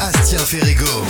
Astien Ferrigo.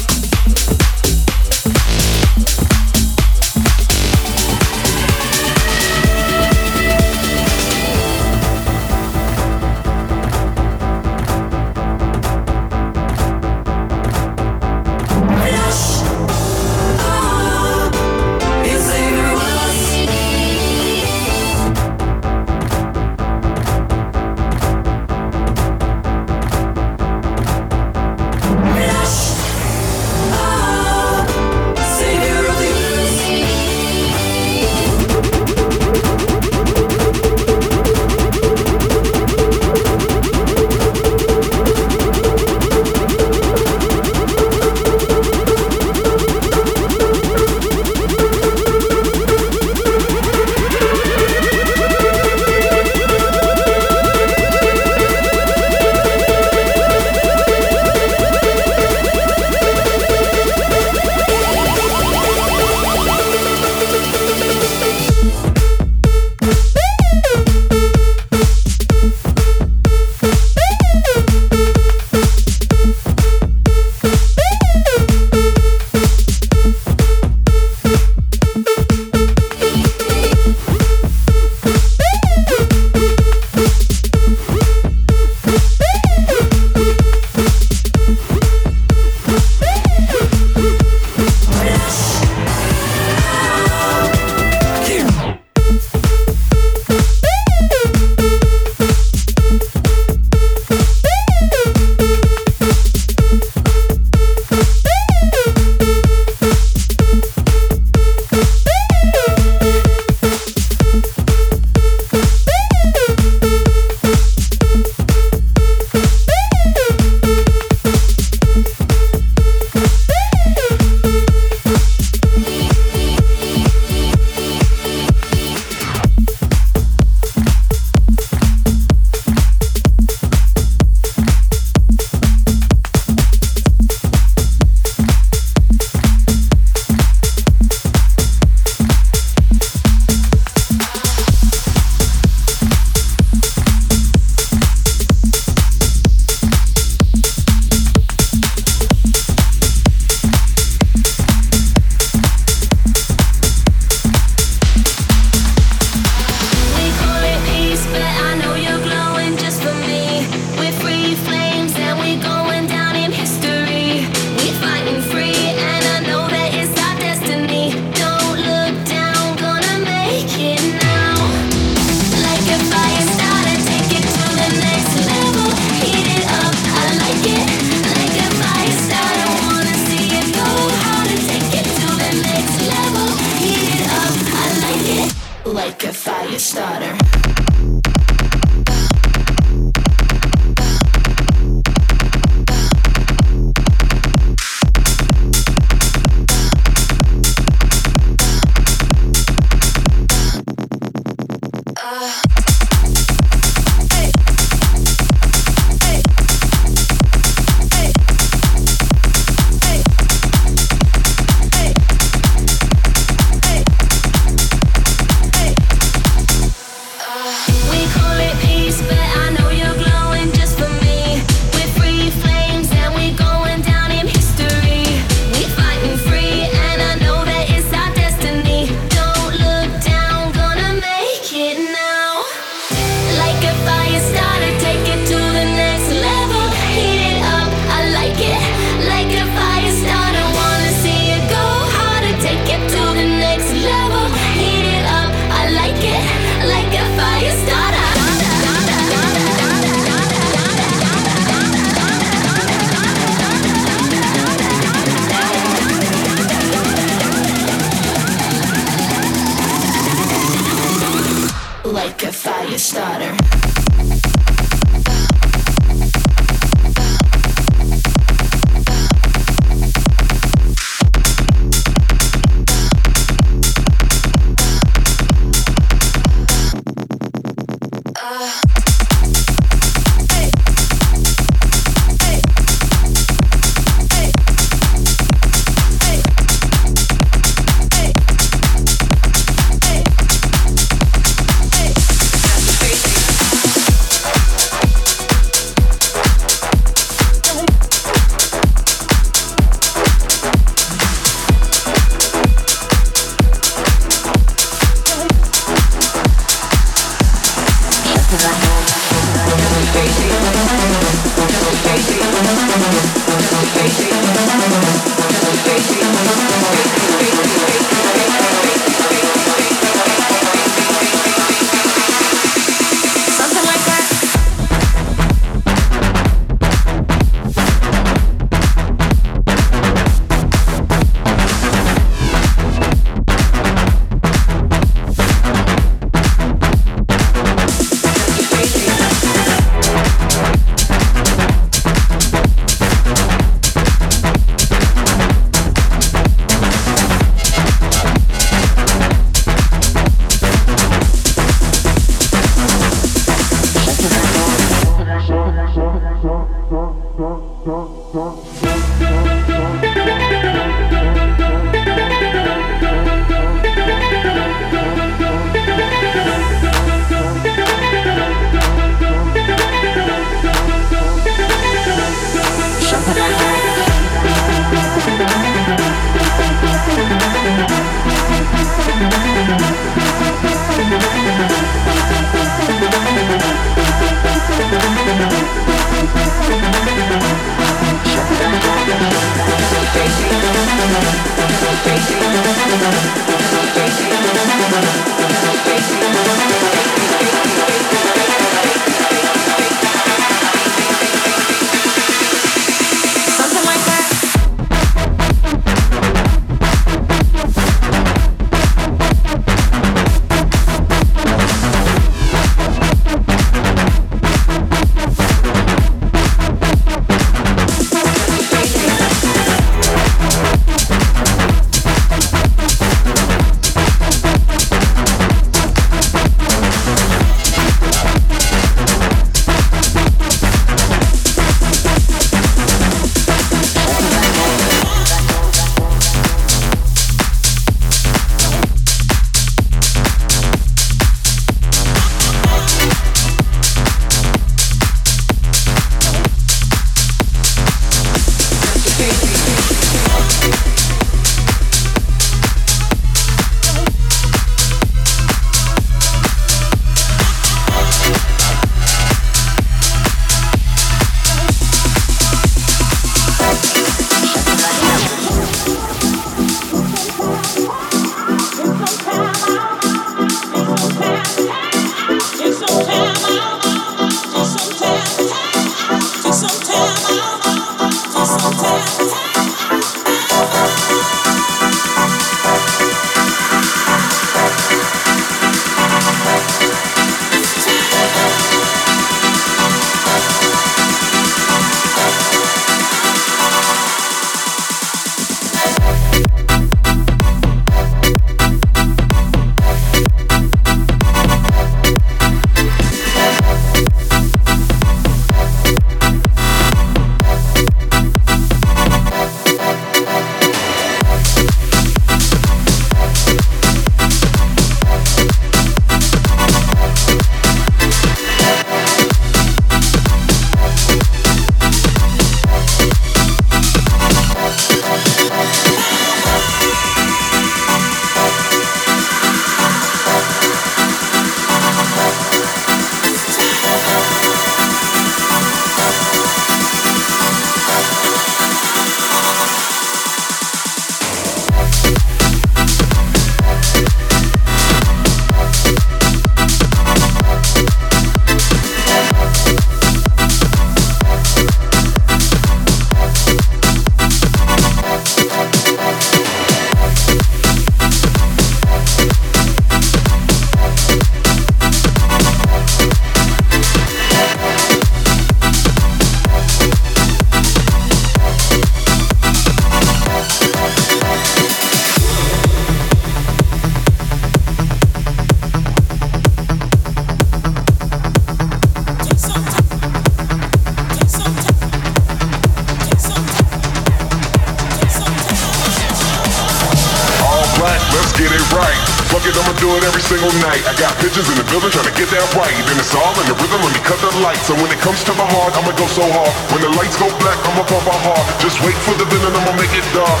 Bitches in the building trying to get that right. Then it's all in the rhythm, let me cut the lights. So when it comes to my heart, I'ma go so hard. When the lights go black, I'ma pump my heart. Just wait for the villain, I'ma make it dark.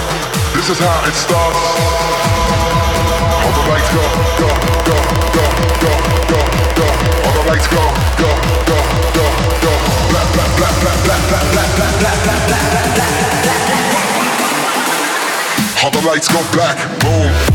This is how it starts. All the lights go, go, go, go, go, go, go. All the lights go, go, go, go, go. Black, black, black, black, black, black, black, black, black, black, black, black. All the lights go black, boom.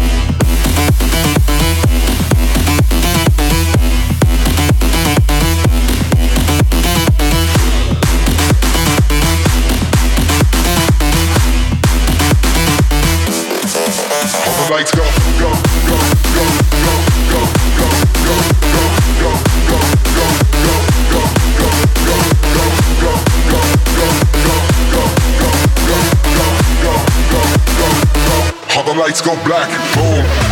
Lights go black, boom.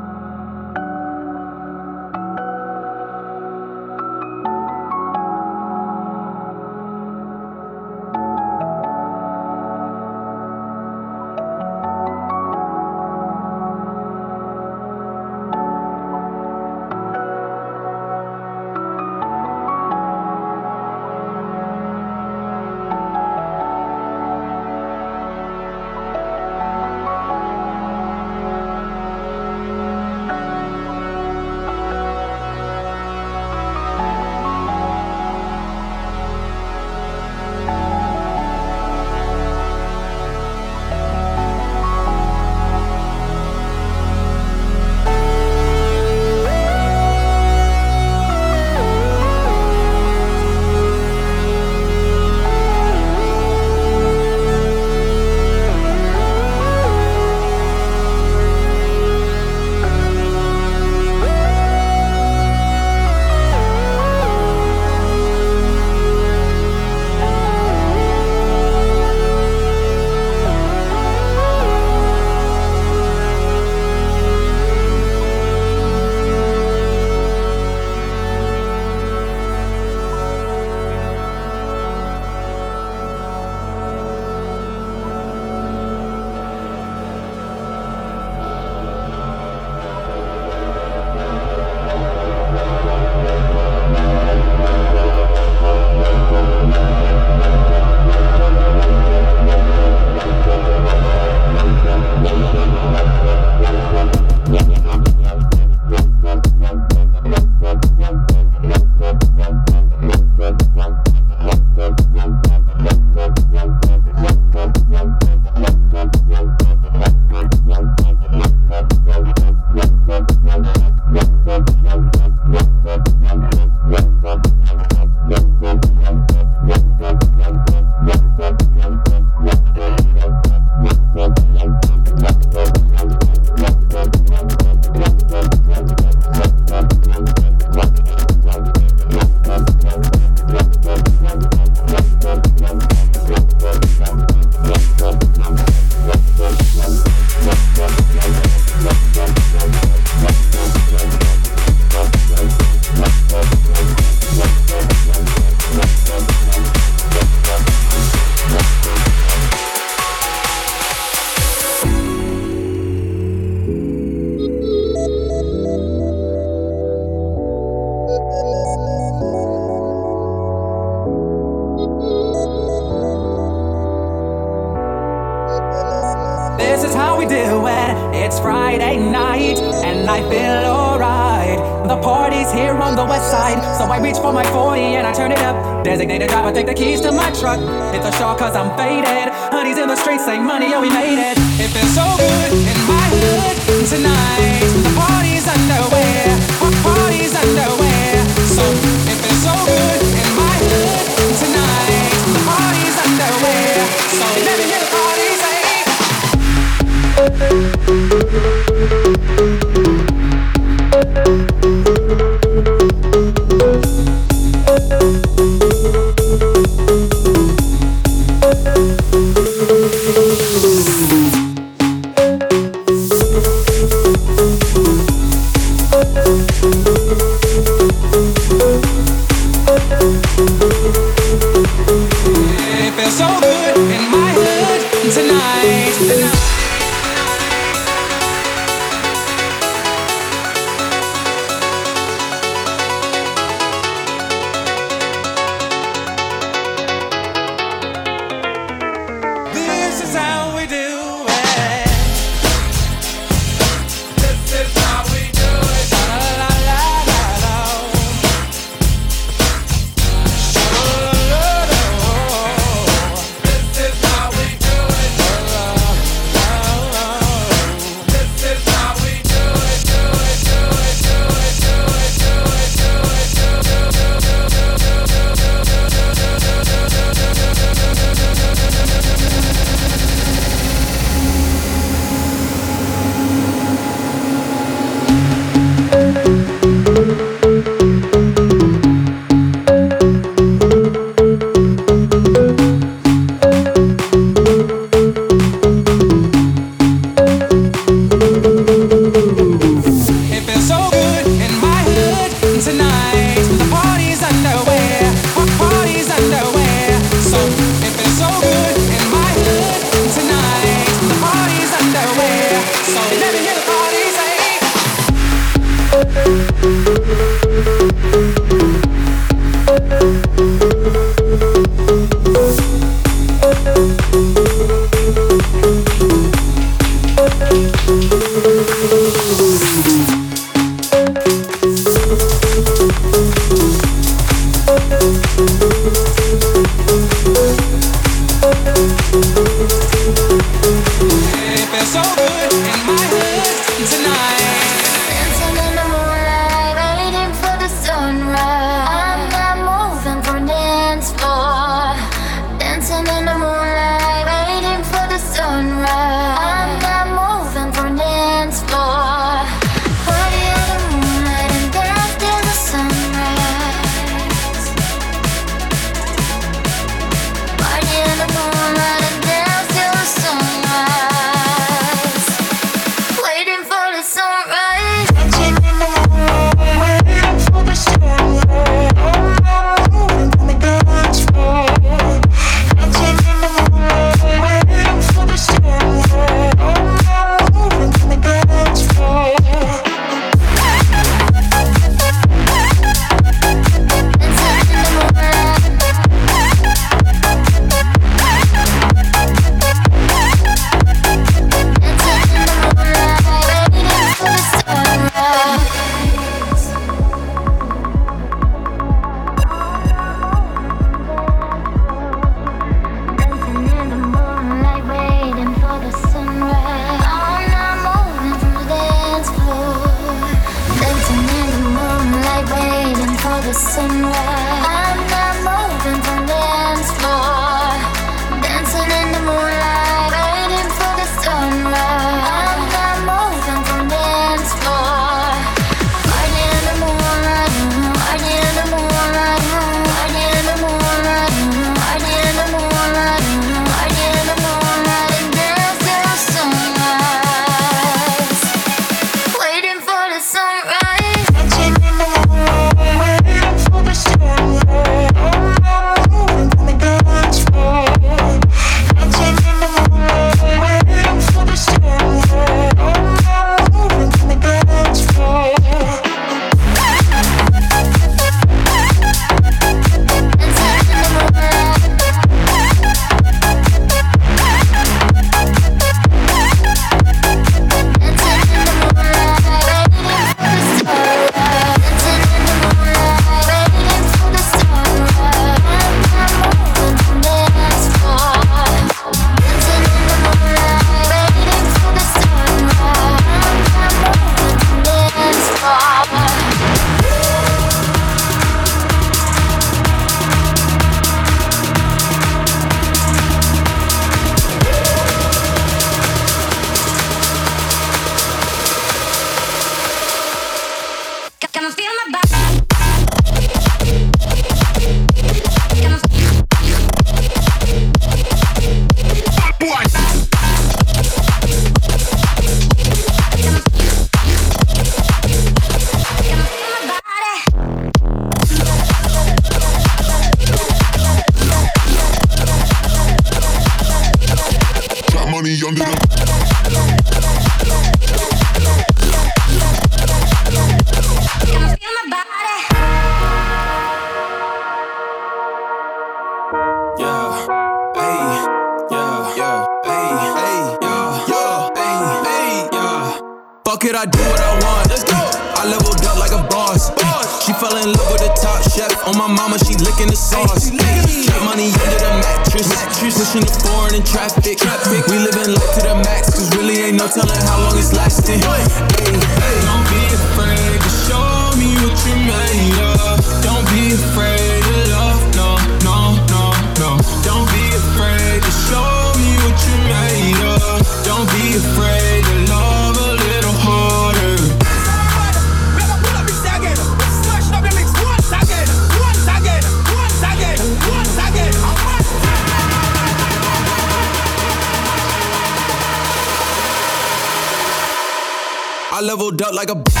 Leveled up like a.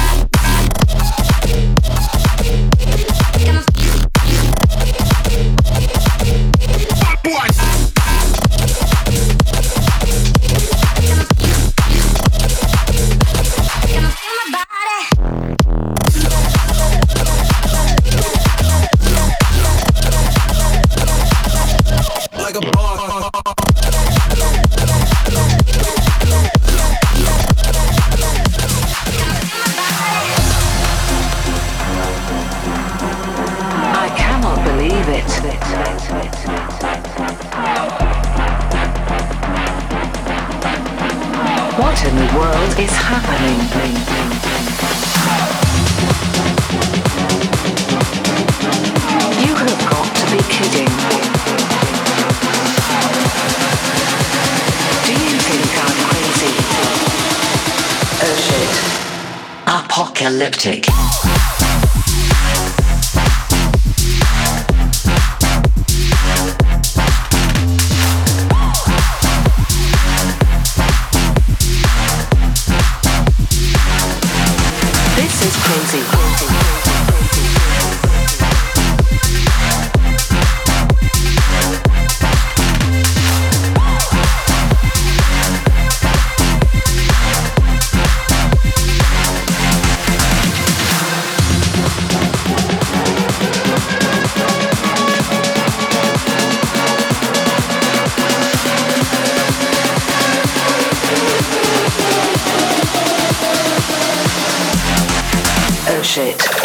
Oh